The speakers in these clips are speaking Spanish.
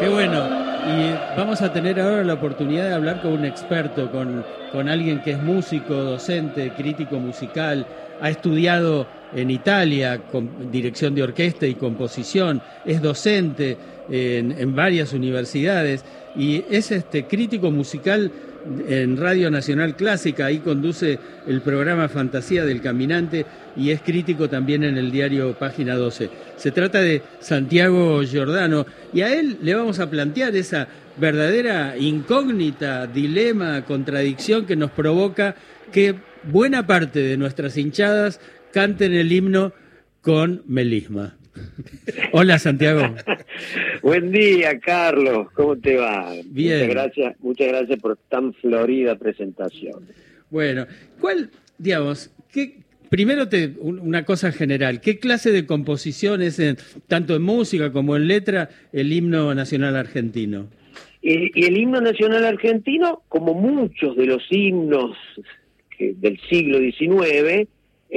Qué bueno. Y vamos a tener ahora la oportunidad de hablar con un experto, con, con alguien que es músico, docente, crítico musical, ha estudiado en Italia con dirección de orquesta y composición, es docente en, en varias universidades. Y es este crítico musical en Radio Nacional Clásica, ahí conduce el programa Fantasía del Caminante y es crítico también en el diario Página 12. Se trata de Santiago Giordano y a él le vamos a plantear esa verdadera incógnita, dilema, contradicción que nos provoca que buena parte de nuestras hinchadas canten el himno con melisma. Hola Santiago. Buen día, Carlos. ¿Cómo te va? Bien. Muchas gracias, muchas gracias por tan florida presentación. Bueno, ¿cuál, digamos, qué, primero te, una cosa general, ¿qué clase de composición es, en, tanto en música como en letra, el himno nacional argentino? Y, y el himno nacional argentino, como muchos de los himnos que, del siglo XIX,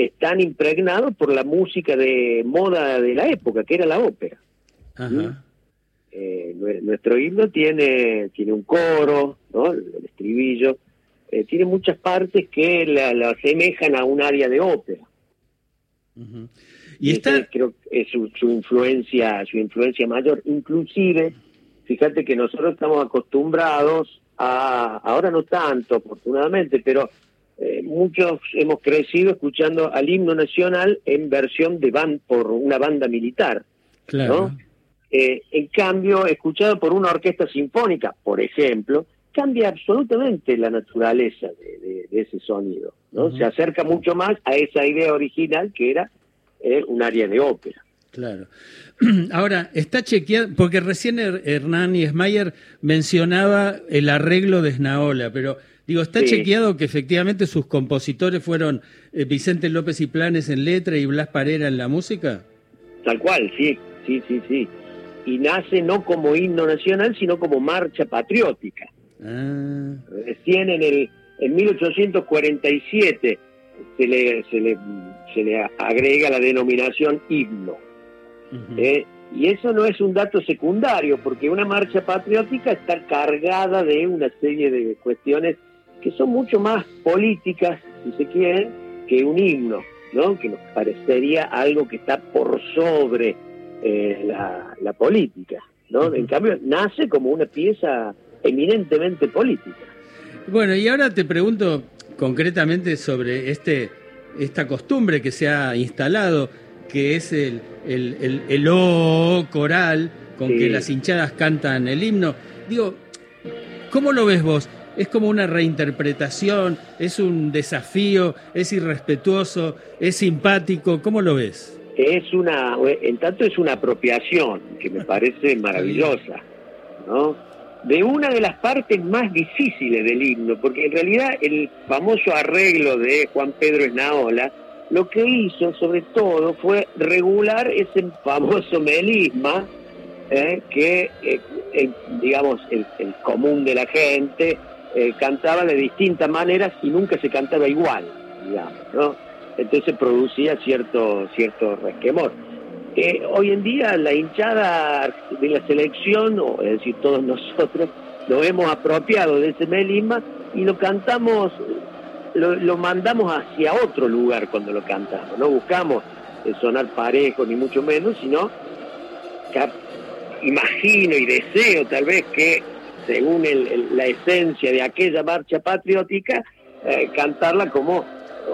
están impregnados por la música de moda de la época, que era la ópera. Ajá. Eh, nuestro himno tiene, tiene un coro, ¿no? el, estribillo, eh, tiene muchas partes que la, la, asemejan a un área de ópera. Uh -huh. Y esta creo que es su, su, influencia, su influencia mayor. Inclusive, fíjate que nosotros estamos acostumbrados a, ahora no tanto, afortunadamente, pero eh, muchos hemos crecido escuchando al himno nacional en versión de band por una banda militar. Claro. ¿no? Eh, en cambio, escuchado por una orquesta sinfónica, por ejemplo, cambia absolutamente la naturaleza de, de, de ese sonido. ¿no? Uh -huh. Se acerca mucho más a esa idea original que era eh, un área de ópera. Claro. Ahora, está chequeado, porque recién Hernán y Esmayer mencionaba el arreglo de Snaola, pero digo, ¿está sí. chequeado que efectivamente sus compositores fueron eh, Vicente López y Planes en letra y Blas Parera en la música? Tal cual, sí, sí, sí, sí. Y nace no como himno nacional, sino como marcha patriótica. Ah. Recién en el en 1847 se le, se le, se le agrega la denominación himno. Uh -huh. eh, y eso no es un dato secundario, porque una marcha patriótica está cargada de una serie de cuestiones que son mucho más políticas, si se quiere, que un himno, ¿no? que nos parecería algo que está por sobre eh, la, la, política. ¿no? En cambio, nace como una pieza eminentemente política. Bueno, y ahora te pregunto concretamente sobre este esta costumbre que se ha instalado, que es el, el, el, el O coral con sí. que las hinchadas cantan el himno. Digo, ¿cómo lo ves vos? ¿Es como una reinterpretación? ¿Es un desafío? ¿Es irrespetuoso? ¿Es simpático? ¿Cómo lo ves? Es una, en tanto es una apropiación que me parece maravillosa, ¿no? de una de las partes más difíciles del himno, porque en realidad el famoso arreglo de Juan Pedro Esnaola lo que hizo sobre todo fue regular ese famoso melisma eh, que, eh, digamos, el, el, común de la gente eh, cantaba de distintas maneras y nunca se cantaba igual, digamos, ¿no? Entonces producía cierto, cierto resquemor. Eh, hoy en día la hinchada de la selección, o es decir, todos nosotros, nos hemos apropiado de ese melisma y lo cantamos, lo, lo, mandamos hacia otro lugar cuando lo cantamos. No buscamos eh, sonar parejo, ni mucho menos, sino que imagino y deseo tal vez que, según el, el, la esencia de aquella marcha patriótica, eh, cantarla como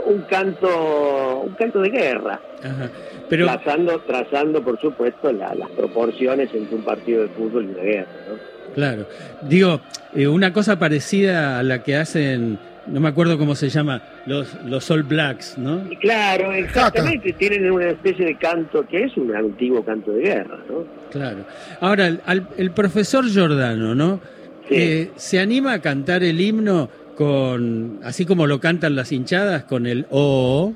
un canto, un canto de guerra. Ajá. Pero... Trazando, trazando, por supuesto, la, las proporciones entre un partido de fútbol y una guerra. ¿no? Claro. Digo, eh, una cosa parecida a la que hacen, no me acuerdo cómo se llama, los, los All Blacks, ¿no? Y claro, exactamente. Tienen una especie de canto que es un antiguo canto de guerra, ¿no? Claro. Ahora, el, el profesor Giordano, ¿no? Sí. Eh, ¿Se anima a cantar el himno con, así como lo cantan las hinchadas, con el O?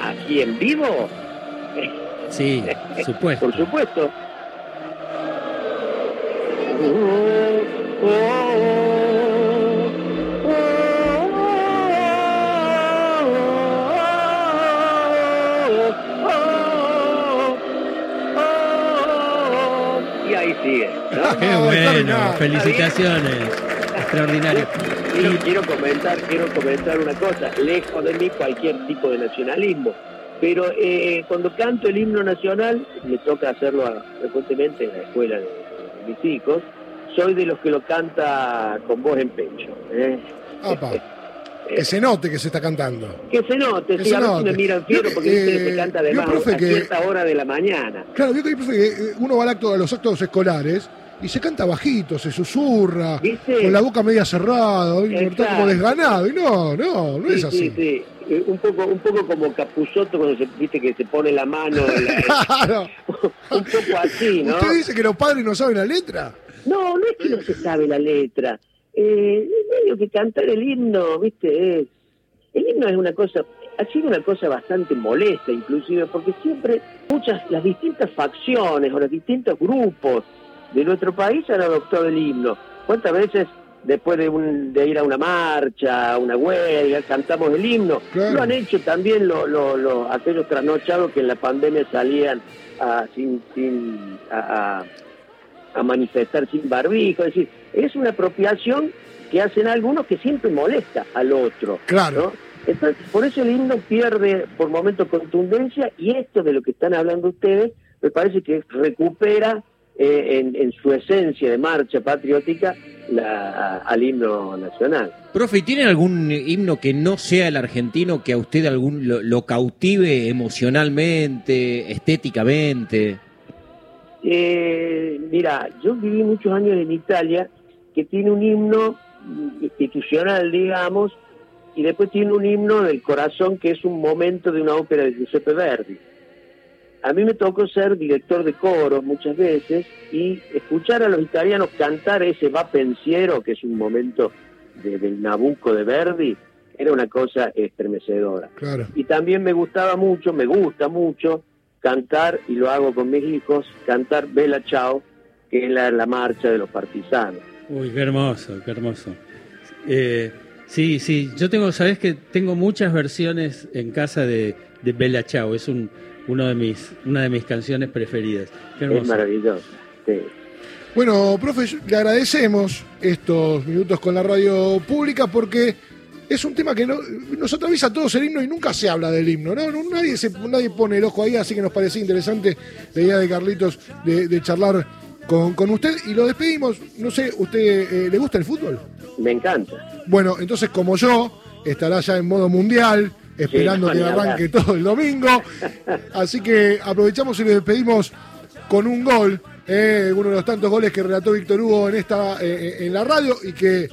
¿Aquí en vivo? Sí, supuesto. Por supuesto. Oh, oh, ahí sigue. Qué bueno, felicitaciones. Extraordinario. Quiero, quiero, comentar, quiero comentar una cosa, lejos de mí cualquier tipo de nacionalismo, pero eh, cuando canto el himno nacional, me toca hacerlo frecuentemente en la escuela de, mis hijos, soy de los que lo canta con voz en pecho. ¿eh? Que se note que se está cantando. Que se note, que sí, a veces me miran fiero porque dice que se eh, canta además a cierta hora de la mañana. Claro, yo que, profe, que eh, uno va al acto, a los actos escolares y se canta bajito, se susurra, con la boca media cerrada, como desganado, y no, no, no es así. Sí, sí. Eh, un poco, un poco como Capuzotto cuando se viste que se pone la mano. claro. un poco así, ¿no? ¿Usted dice que los padres no saben la letra? No, no es que no se sabe la letra eh, medio que cantar el himno, viste, es, el himno es una cosa, ha sido una cosa bastante molesta inclusive, porque siempre muchas, las distintas facciones o los distintos grupos de nuestro país han adoptado el himno. ¿Cuántas veces después de, un, de ir a una marcha, a una huelga, cantamos el himno? Lo han hecho también lo, lo, aquellos trasnochados que en la pandemia salían a, sin, sin, a, a manifestar sin barbijo, es decir, es una apropiación que hacen algunos que siempre molesta al otro. Claro. Entonces, por eso el himno pierde por momentos contundencia y esto de lo que están hablando ustedes me parece que recupera eh, en, su esencia de marcha patriótica la, al himno nacional. Profe, ¿tiene algún himno que no sea el argentino que a usted algún lo cautive emocionalmente, estéticamente? Eh, mira, yo viví muchos años en Italia que tiene un himno institucional, digamos, y después tiene un himno del corazón que es un momento de una ópera de Giuseppe Verdi. A mí me tocó ser director de coro muchas veces y escuchar a los italianos cantar ese va pensiero, que es un momento del Nabucco de Verdi, era una cosa estremecedora. Y también me gustaba mucho, me gusta mucho, cantar, y lo hago con mis hijos, cantar Bella Chao, que es la, marcha de los partisanos. Uy, qué hermoso, qué hermoso. Eh, sí, sí, yo tengo, sabes que tengo muchas versiones en casa de, de Bella Chao, es un, uno de mis, una de mis canciones preferidas. Qué hermoso. Es maravilloso, sí. Bueno, profe, le agradecemos estos minutos con la radio pública porque es un tema que no, nos atraviesa a todos el himno y nunca se habla del himno, ¿no? nadie, se, nadie pone el ojo ahí, así que nos parecía interesante la idea de Carlitos de, charlar con, con, usted y lo despedimos. No sé, ¿usted eh, le gusta el fútbol? Me encanta. Bueno, entonces como yo, estará ya en modo mundial, esperando que arranque todo el domingo. Así que aprovechamos y le despedimos con un gol, eh, uno de los tantos goles que relató Víctor Hugo en, esta, eh, en la radio y que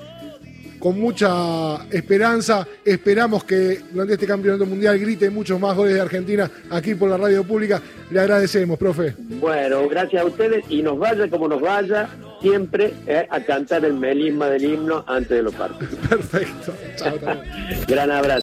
con mucha esperanza. Esperamos que durante este campeonato mundial grite muchos más goles de Argentina aquí por la radio pública. Le agradecemos, profe. Bueno, gracias a ustedes y nos vaya como nos vaya, siempre eh, a cantar el melisma del himno antes de los partidos. Perfecto. Gran abrazo.